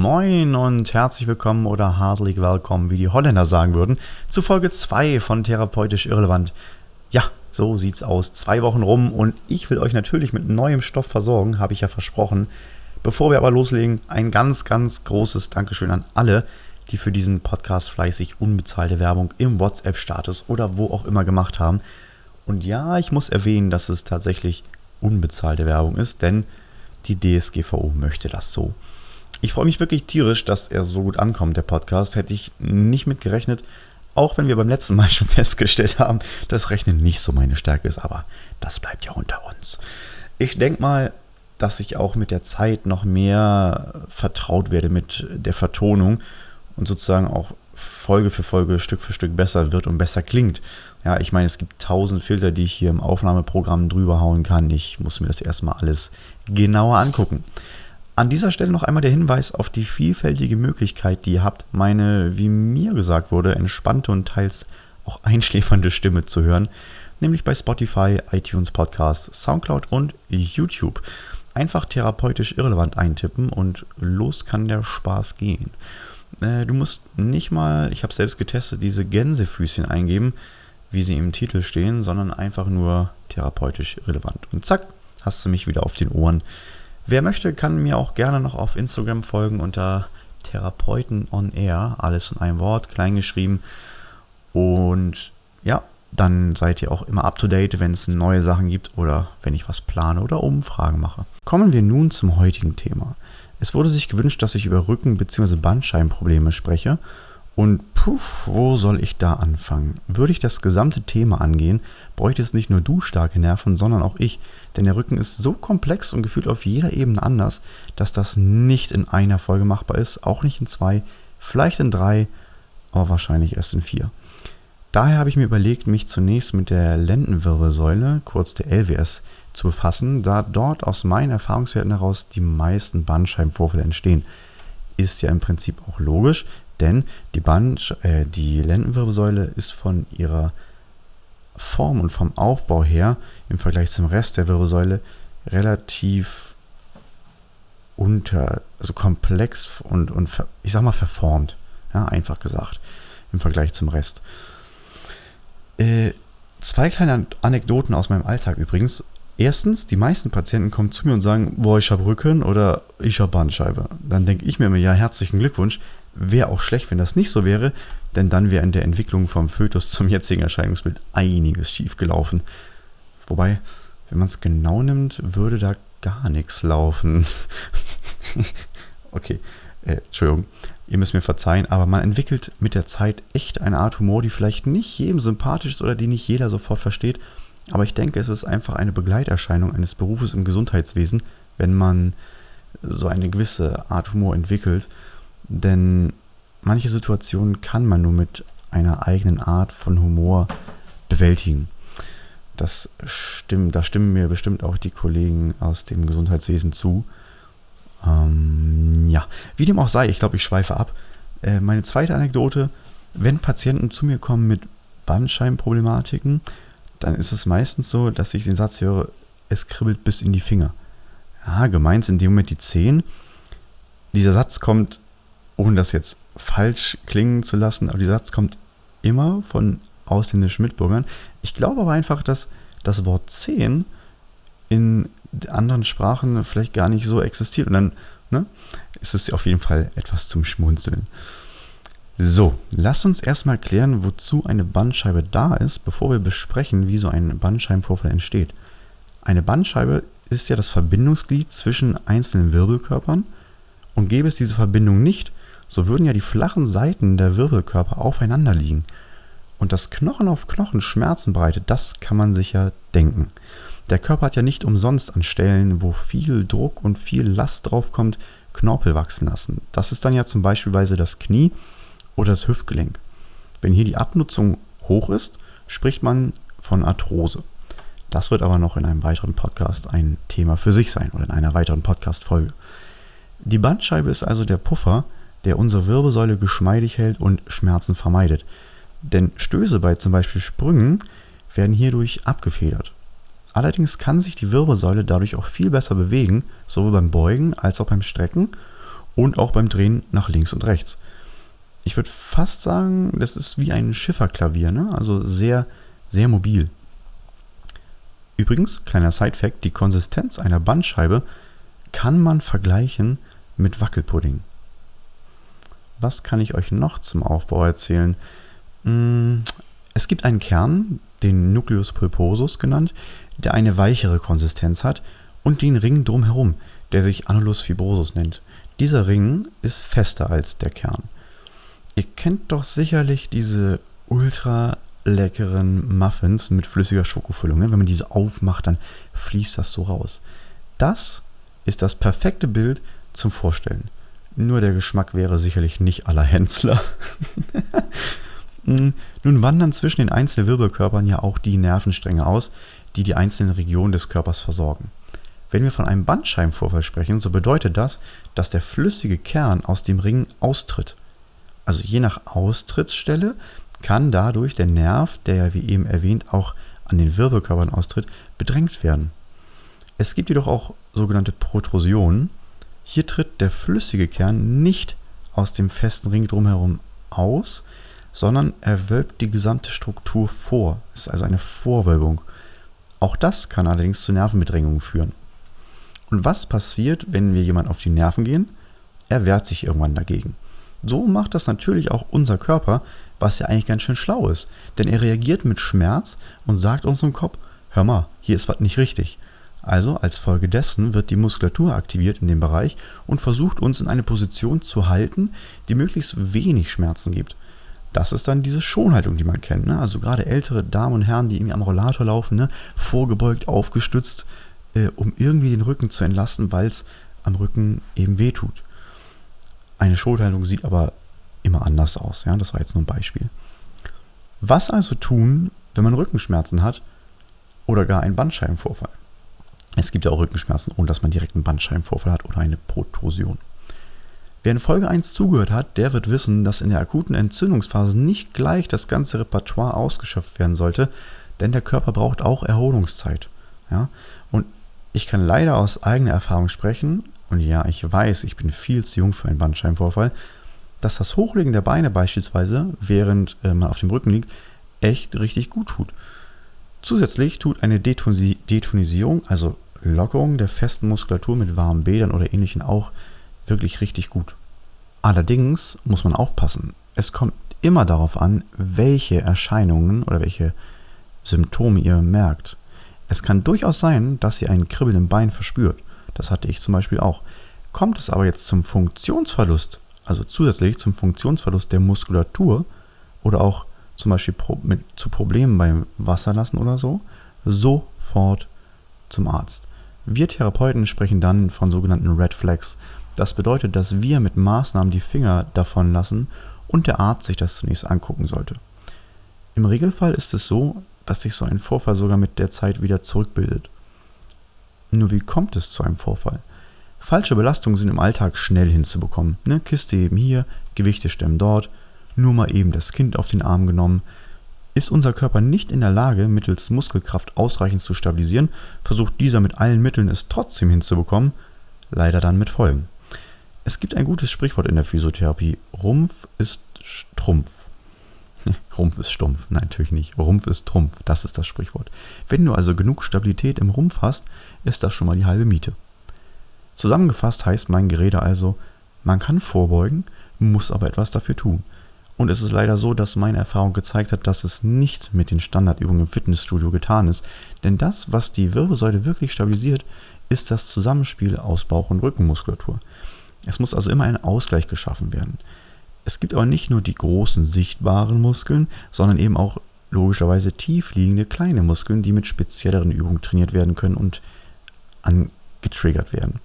Moin und herzlich willkommen oder hartlich willkommen, wie die Holländer sagen würden, zu Folge 2 von Therapeutisch Irrelevant. Ja, so sieht's aus. Zwei Wochen rum und ich will euch natürlich mit neuem Stoff versorgen, habe ich ja versprochen. Bevor wir aber loslegen, ein ganz, ganz großes Dankeschön an alle, die für diesen Podcast fleißig unbezahlte Werbung im WhatsApp-Status oder wo auch immer gemacht haben. Und ja, ich muss erwähnen, dass es tatsächlich unbezahlte Werbung ist, denn die DSGVO möchte das so. Ich freue mich wirklich tierisch, dass er so gut ankommt, der Podcast. Hätte ich nicht mit gerechnet, auch wenn wir beim letzten Mal schon festgestellt haben, dass Rechnen nicht so meine Stärke ist, aber das bleibt ja unter uns. Ich denke mal, dass ich auch mit der Zeit noch mehr vertraut werde mit der Vertonung und sozusagen auch Folge für Folge, Stück für Stück besser wird und besser klingt. Ja, ich meine, es gibt tausend Filter, die ich hier im Aufnahmeprogramm drüber hauen kann. Ich muss mir das erstmal alles genauer angucken. An dieser Stelle noch einmal der Hinweis auf die vielfältige Möglichkeit, die ihr habt, meine, wie mir gesagt wurde, entspannte und teils auch einschläfernde Stimme zu hören, nämlich bei Spotify, iTunes Podcasts, Soundcloud und YouTube. Einfach therapeutisch irrelevant eintippen und los kann der Spaß gehen. Äh, du musst nicht mal, ich habe selbst getestet, diese Gänsefüßchen eingeben, wie sie im Titel stehen, sondern einfach nur therapeutisch relevant. Und zack, hast du mich wieder auf den Ohren. Wer möchte, kann mir auch gerne noch auf Instagram folgen unter Therapeuten on Air, alles in einem Wort, klein geschrieben. Und ja, dann seid ihr auch immer up to date, wenn es neue Sachen gibt oder wenn ich was plane oder Umfragen mache. Kommen wir nun zum heutigen Thema. Es wurde sich gewünscht, dass ich über Rücken- bzw. Bandscheibenprobleme spreche und puff, wo soll ich da anfangen? Würde ich das gesamte Thema angehen, bräuchte es nicht nur du starke Nerven, sondern auch ich. Denn der Rücken ist so komplex und gefühlt auf jeder Ebene anders, dass das nicht in einer Folge machbar ist, auch nicht in zwei, vielleicht in drei, aber wahrscheinlich erst in vier. Daher habe ich mir überlegt, mich zunächst mit der Lendenwirbelsäule, kurz der LWS, zu befassen, da dort aus meinen Erfahrungswerten heraus die meisten Bandscheibenvorfälle entstehen. Ist ja im Prinzip auch logisch, denn die, Band, äh, die Lendenwirbelsäule ist von ihrer Form und vom Aufbau her im Vergleich zum Rest der Wirbelsäule relativ unter, also komplex und, und ich sag mal verformt. Ja, einfach gesagt. Im Vergleich zum Rest. Äh, zwei kleine Anekdoten aus meinem Alltag übrigens. Erstens, die meisten Patienten kommen zu mir und sagen, boah, ich habe Rücken oder ich habe Bandscheibe. Dann denke ich mir immer, ja, herzlichen Glückwunsch. Wäre auch schlecht, wenn das nicht so wäre, denn dann wäre in der Entwicklung vom Fötus zum jetzigen Erscheinungsbild einiges schief gelaufen. Wobei, wenn man es genau nimmt, würde da gar nichts laufen. okay, äh, Entschuldigung, ihr müsst mir verzeihen, aber man entwickelt mit der Zeit echt eine Art Humor, die vielleicht nicht jedem sympathisch ist oder die nicht jeder sofort versteht. Aber ich denke, es ist einfach eine Begleiterscheinung eines Berufes im Gesundheitswesen, wenn man so eine gewisse Art Humor entwickelt. Denn manche Situationen kann man nur mit einer eigenen Art von Humor bewältigen. Das stimmt, da stimmen mir bestimmt auch die Kollegen aus dem Gesundheitswesen zu. Ähm, ja, wie dem auch sei, ich glaube, ich schweife ab. Äh, meine zweite Anekdote, wenn Patienten zu mir kommen mit Bandscheibenproblematiken, dann ist es meistens so, dass ich den Satz höre, es kribbelt bis in die Finger. Ja, gemeint sind in dem Moment die Zehen. Dieser Satz kommt ohne das jetzt falsch klingen zu lassen, aber dieser Satz kommt immer von ausländischen Mitbürgern. Ich glaube aber einfach, dass das Wort 10 in anderen Sprachen vielleicht gar nicht so existiert. Und dann ne, ist es auf jeden Fall etwas zum Schmunzeln. So, lasst uns erstmal klären, wozu eine Bandscheibe da ist, bevor wir besprechen, wie so ein Bandscheibenvorfall entsteht. Eine Bandscheibe ist ja das Verbindungsglied zwischen einzelnen Wirbelkörpern und gäbe es diese Verbindung nicht, so würden ja die flachen Seiten der Wirbelkörper aufeinander liegen. Und das Knochen auf Knochen Schmerzen bereitet, das kann man sich ja denken. Der Körper hat ja nicht umsonst an Stellen, wo viel Druck und viel Last draufkommt, Knorpel wachsen lassen. Das ist dann ja zum Beispiel das Knie oder das Hüftgelenk. Wenn hier die Abnutzung hoch ist, spricht man von Arthrose. Das wird aber noch in einem weiteren Podcast ein Thema für sich sein oder in einer weiteren Podcast-Folge. Die Bandscheibe ist also der Puffer, der unsere Wirbelsäule geschmeidig hält und Schmerzen vermeidet. Denn Stöße bei zum Beispiel Sprüngen werden hierdurch abgefedert. Allerdings kann sich die Wirbelsäule dadurch auch viel besser bewegen, sowohl beim Beugen als auch beim Strecken. und auch beim Drehen nach links und rechts. Ich würde fast sagen, das ist wie ein Schifferklavier, ne? also sehr, sehr mobil. Übrigens, kleiner Side-Fact: die Konsistenz einer Bandscheibe kann man vergleichen mit Wackelpudding. Was kann ich euch noch zum Aufbau erzählen? Hm, es gibt einen Kern, den Nucleus pulposus genannt, der eine weichere Konsistenz hat und den Ring drumherum, der sich Annulus fibrosus nennt. Dieser Ring ist fester als der Kern. Ihr kennt doch sicherlich diese ultra leckeren Muffins mit flüssiger Schokofüllung. Ne? Wenn man diese aufmacht, dann fließt das so raus. Das ist das perfekte Bild zum Vorstellen. Nur der Geschmack wäre sicherlich nicht aller Hensler. Hm, nun wandern zwischen den einzelnen Wirbelkörpern ja auch die Nervenstränge aus, die die einzelnen Regionen des Körpers versorgen. Wenn wir von einem Bandscheibenvorfall sprechen, so bedeutet das, dass der flüssige Kern aus dem Ring austritt. Also je nach Austrittsstelle kann dadurch der Nerv, der ja wie eben erwähnt auch an den Wirbelkörpern austritt, bedrängt werden. Es gibt jedoch auch sogenannte Protrusionen. Hier tritt der flüssige Kern nicht aus dem festen Ring drumherum aus, sondern er wölbt die gesamte Struktur vor. Es ist also eine Vorwölbung. Auch das kann allerdings zu Nervenbedrängungen führen. Und was passiert, wenn wir jemand auf die Nerven gehen? Er wehrt sich irgendwann dagegen. So macht das natürlich auch unser Körper, was ja eigentlich ganz schön schlau ist. Denn er reagiert mit Schmerz und sagt unserem Kopf, hör mal, hier ist was nicht richtig. Also als Folge dessen wird die Muskulatur aktiviert in dem Bereich und versucht uns in eine Position zu halten, die möglichst wenig Schmerzen gibt. Das ist dann diese Schonhaltung, die man kennt. Ne? Also gerade ältere Damen und Herren, die irgendwie am Rollator laufen, ne? vorgebeugt, aufgestützt, äh, um irgendwie den Rücken zu entlasten, weil es am Rücken eben wehtut. Eine Schonhaltung sieht aber immer anders aus. Ja? Das war jetzt nur ein Beispiel. Was also tun, wenn man Rückenschmerzen hat oder gar einen Bandscheibenvorfall? Es gibt ja auch Rückenschmerzen, ohne dass man direkt einen Bandscheibenvorfall hat oder eine Protrusion. Wer in Folge 1 zugehört hat, der wird wissen, dass in der akuten Entzündungsphase nicht gleich das ganze Repertoire ausgeschöpft werden sollte, denn der Körper braucht auch Erholungszeit. Ja? Und ich kann leider aus eigener Erfahrung sprechen, und ja, ich weiß, ich bin viel zu jung für einen Bandscheibenvorfall, dass das Hochlegen der Beine beispielsweise, während äh, man auf dem Rücken liegt, echt richtig gut tut. Zusätzlich tut eine Detonisierung, also Lockerung der festen Muskulatur mit warmen Bädern oder ähnlichem auch wirklich richtig gut. Allerdings muss man aufpassen. Es kommt immer darauf an, welche Erscheinungen oder welche Symptome ihr merkt. Es kann durchaus sein, dass ihr ein Kribbeln im Bein verspürt. Das hatte ich zum Beispiel auch. Kommt es aber jetzt zum Funktionsverlust, also zusätzlich zum Funktionsverlust der Muskulatur oder auch zum Beispiel mit, zu Problemen beim Wasserlassen oder so, sofort zum Arzt. Wir Therapeuten sprechen dann von sogenannten Red Flags. Das bedeutet, dass wir mit Maßnahmen die Finger davon lassen und der Arzt sich das zunächst angucken sollte. Im Regelfall ist es so, dass sich so ein Vorfall sogar mit der Zeit wieder zurückbildet. Nur wie kommt es zu einem Vorfall? Falsche Belastungen sind im Alltag schnell hinzubekommen. Ne? Kiste eben hier, Gewichte stemmen dort, nur mal eben das Kind auf den Arm genommen. Ist unser Körper nicht in der Lage, mittels Muskelkraft ausreichend zu stabilisieren, versucht dieser mit allen Mitteln es trotzdem hinzubekommen, leider dann mit Folgen. Es gibt ein gutes Sprichwort in der Physiotherapie. Rumpf ist Strumpf. Rumpf ist stumpf. Nein, natürlich nicht. Rumpf ist Trumpf. Das ist das Sprichwort. Wenn du also genug Stabilität im Rumpf hast, ist das schon mal die halbe Miete. Zusammengefasst heißt mein Gerede also, man kann vorbeugen, muss aber etwas dafür tun. Und es ist leider so, dass meine Erfahrung gezeigt hat, dass es nicht mit den Standardübungen im Fitnessstudio getan ist. Denn das, was die Wirbelsäule wirklich stabilisiert, ist das Zusammenspiel aus Bauch- und Rückenmuskulatur. Es muss also immer ein Ausgleich geschaffen werden. Es gibt aber nicht nur die großen sichtbaren Muskeln, sondern eben auch logischerweise tief liegende kleine Muskeln, die mit spezielleren Übungen trainiert werden können und angetriggert werden.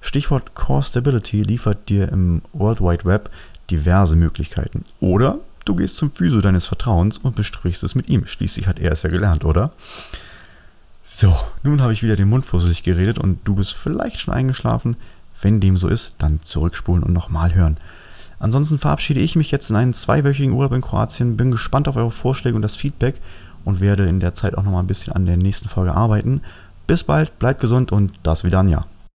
Stichwort Core Stability liefert dir im World Wide Web diverse Möglichkeiten. Oder du gehst zum Physio deines Vertrauens und besprichst es mit ihm. Schließlich hat er es ja gelernt, oder? So, nun habe ich wieder den Mund vor sich geredet und du bist vielleicht schon eingeschlafen. Wenn dem so ist, dann zurückspulen und nochmal hören. Ansonsten verabschiede ich mich jetzt in einen zweiwöchigen Urlaub in Kroatien, bin gespannt auf eure Vorschläge und das Feedback und werde in der Zeit auch nochmal ein bisschen an der nächsten Folge arbeiten. Bis bald, bleibt gesund und das Vidania.